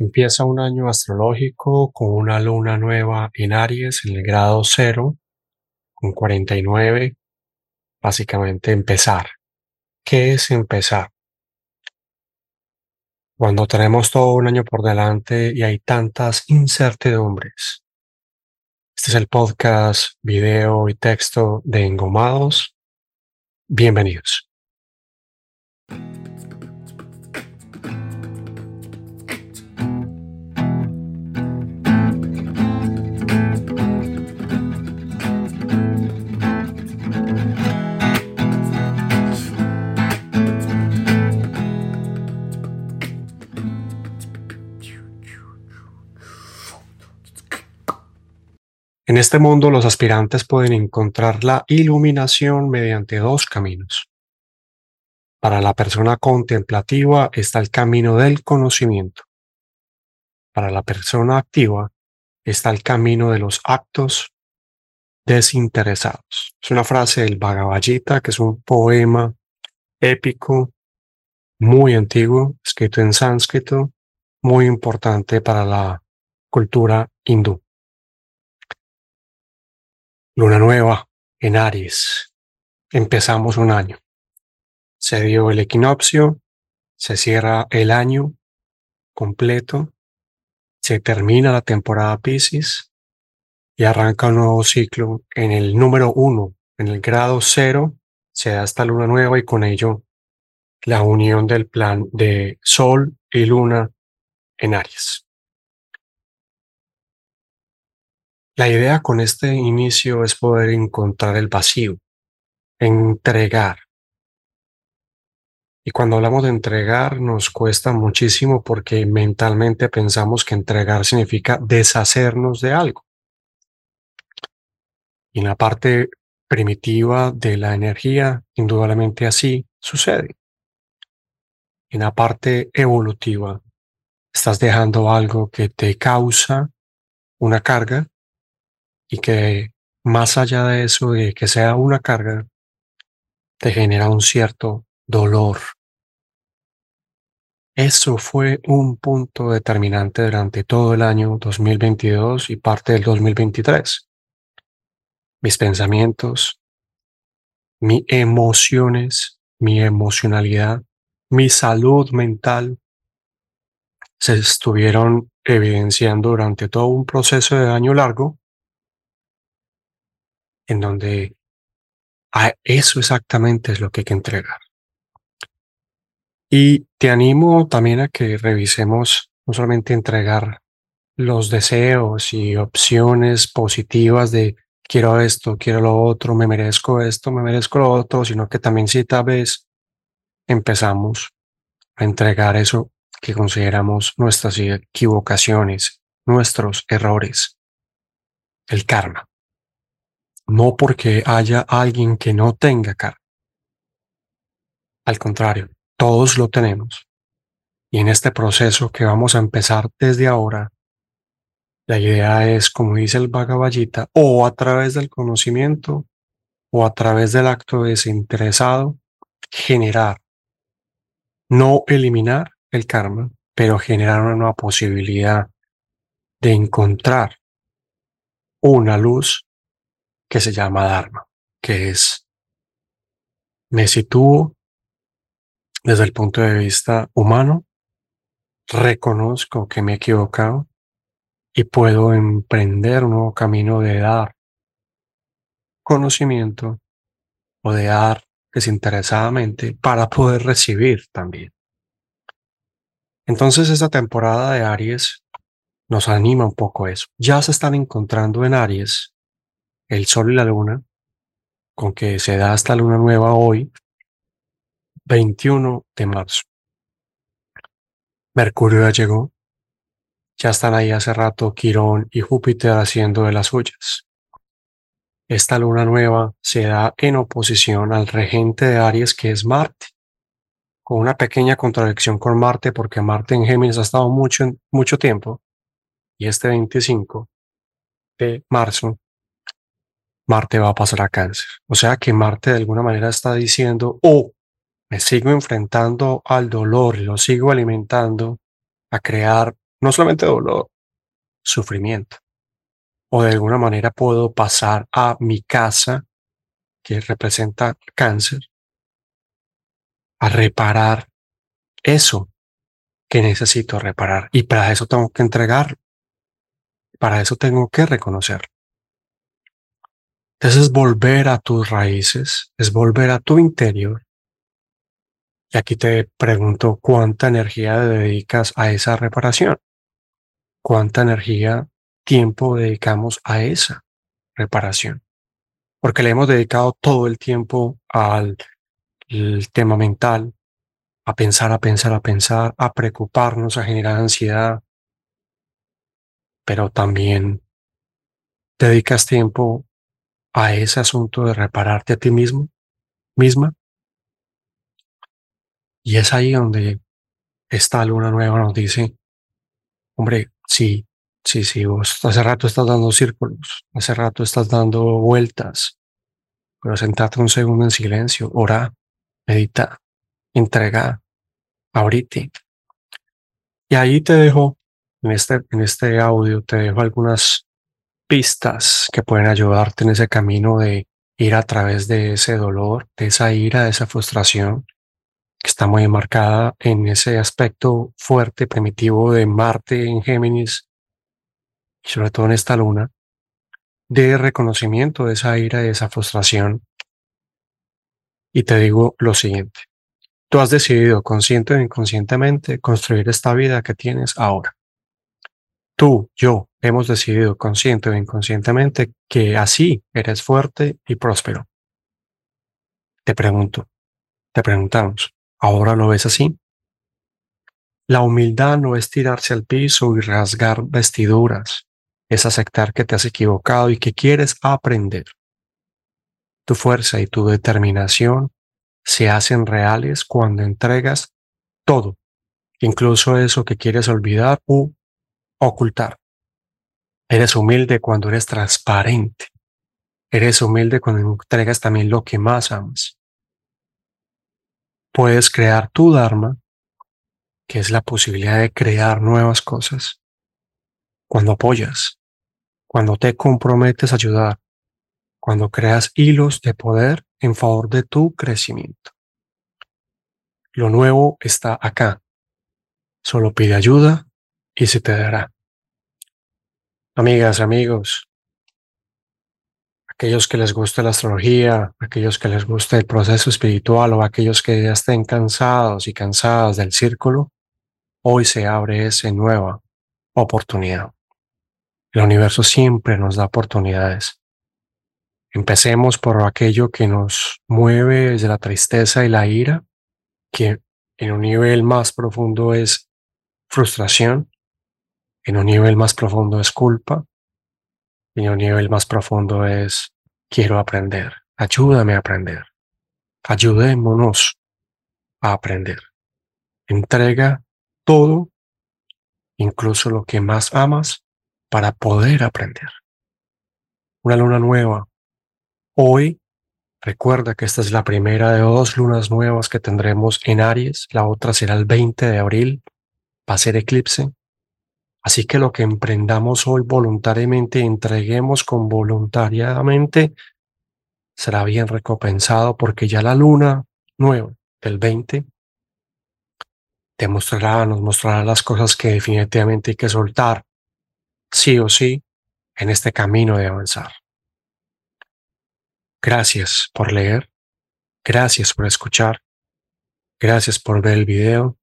Empieza un año astrológico con una luna nueva en Aries en el grado cero, con 49. Básicamente empezar. ¿Qué es empezar? Cuando tenemos todo un año por delante y hay tantas incertidumbres. Este es el podcast, video y texto de Engomados. Bienvenidos. En este mundo los aspirantes pueden encontrar la iluminación mediante dos caminos. Para la persona contemplativa está el camino del conocimiento. Para la persona activa está el camino de los actos desinteresados. Es una frase del Bhagavad Gita, que es un poema épico, muy antiguo, escrito en sánscrito, muy importante para la cultura hindú. Luna nueva en Aries. Empezamos un año. Se dio el equinoccio, se cierra el año completo, se termina la temporada Pisces y arranca un nuevo ciclo en el número uno, en el grado cero, se da esta luna nueva y con ello la unión del plan de Sol y Luna en Aries. La idea con este inicio es poder encontrar el vacío, entregar. Y cuando hablamos de entregar nos cuesta muchísimo porque mentalmente pensamos que entregar significa deshacernos de algo. Y en la parte primitiva de la energía, indudablemente así sucede. En la parte evolutiva, estás dejando algo que te causa una carga y que más allá de eso, de que sea una carga, te genera un cierto dolor. Eso fue un punto determinante durante todo el año 2022 y parte del 2023. Mis pensamientos, mis emociones, mi emocionalidad, mi salud mental se estuvieron evidenciando durante todo un proceso de año largo en donde eso exactamente es lo que hay que entregar. Y te animo también a que revisemos no solamente entregar los deseos y opciones positivas de quiero esto, quiero lo otro, me merezco esto, me merezco lo otro, sino que también si tal vez empezamos a entregar eso que consideramos nuestras equivocaciones, nuestros errores, el karma no porque haya alguien que no tenga cara. Al contrario, todos lo tenemos. Y en este proceso que vamos a empezar desde ahora, la idea es, como dice el Bhagavad o a través del conocimiento o a través del acto desinteresado, generar, no eliminar el karma, pero generar una nueva posibilidad de encontrar una luz que se llama Dharma, que es, me sitúo desde el punto de vista humano, reconozco que me he equivocado y puedo emprender un nuevo camino de dar conocimiento o de dar desinteresadamente para poder recibir también. Entonces esta temporada de Aries nos anima un poco eso. Ya se están encontrando en Aries el Sol y la Luna, con que se da esta luna nueva hoy, 21 de marzo. Mercurio ya llegó, ya están ahí hace rato Quirón y Júpiter haciendo de las suyas. Esta luna nueva se da en oposición al regente de Aries que es Marte, con una pequeña contradicción con Marte porque Marte en Géminis ha estado mucho, mucho tiempo y este 25 de marzo Marte va a pasar a cáncer. O sea que Marte de alguna manera está diciendo, oh, me sigo enfrentando al dolor lo sigo alimentando a crear no solamente dolor, sufrimiento. O de alguna manera puedo pasar a mi casa, que representa cáncer, a reparar eso que necesito reparar. Y para eso tengo que entregar. Para eso tengo que reconocer. Entonces es volver a tus raíces, es volver a tu interior. Y aquí te pregunto cuánta energía dedicas a esa reparación. Cuánta energía, tiempo dedicamos a esa reparación. Porque le hemos dedicado todo el tiempo al tema mental, a pensar, a pensar, a pensar, a preocuparnos, a generar ansiedad, pero también dedicas tiempo a ese asunto de repararte a ti mismo, misma. Y es ahí donde esta luna nueva nos dice, hombre, sí, sí, sí, vos hace rato estás dando círculos, hace rato estás dando vueltas, pero sentate un segundo en silencio, ora, medita, entrega, ahorita. Y ahí te dejo, en este, en este audio, te dejo algunas pistas que pueden ayudarte en ese camino de ir a través de ese dolor, de esa ira, de esa frustración, que está muy marcada en ese aspecto fuerte, primitivo de Marte en Géminis, y sobre todo en esta luna, de reconocimiento de esa ira, de esa frustración. Y te digo lo siguiente, Tú has decidido consciente o inconscientemente construir esta vida que tienes ahora. Tú, yo, hemos decidido consciente o inconscientemente que así eres fuerte y próspero. Te pregunto, te preguntamos, ¿ahora lo ves así? La humildad no es tirarse al piso y rasgar vestiduras, es aceptar que te has equivocado y que quieres aprender. Tu fuerza y tu determinación se hacen reales cuando entregas todo, incluso eso que quieres olvidar u ocultar. Eres humilde cuando eres transparente. Eres humilde cuando entregas también lo que más amas. Puedes crear tu Dharma, que es la posibilidad de crear nuevas cosas, cuando apoyas, cuando te comprometes a ayudar, cuando creas hilos de poder en favor de tu crecimiento. Lo nuevo está acá. Solo pide ayuda y se te dará. Amigas, amigos, aquellos que les guste la astrología, aquellos que les guste el proceso espiritual o aquellos que ya estén cansados y cansadas del círculo, hoy se abre esa nueva oportunidad. El universo siempre nos da oportunidades. Empecemos por aquello que nos mueve desde la tristeza y la ira, que en un nivel más profundo es frustración, en un nivel más profundo es culpa, en un nivel más profundo es quiero aprender, ayúdame a aprender, ayudémonos a aprender. Entrega todo, incluso lo que más amas, para poder aprender. Una luna nueva Hoy, recuerda que esta es la primera de dos lunas nuevas que tendremos en Aries, la otra será el 20 de abril, va a ser eclipse. Así que lo que emprendamos hoy voluntariamente, entreguemos con voluntariamente, será bien recompensado porque ya la luna nueva del 20 te mostrará, nos mostrará las cosas que definitivamente hay que soltar, sí o sí, en este camino de avanzar. Gracias por leer, gracias por escuchar, gracias por ver el video,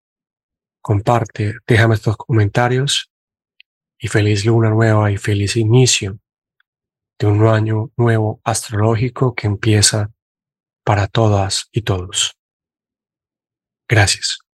comparte, déjame tus comentarios y feliz luna nueva y feliz inicio de un año nuevo astrológico que empieza para todas y todos. Gracias.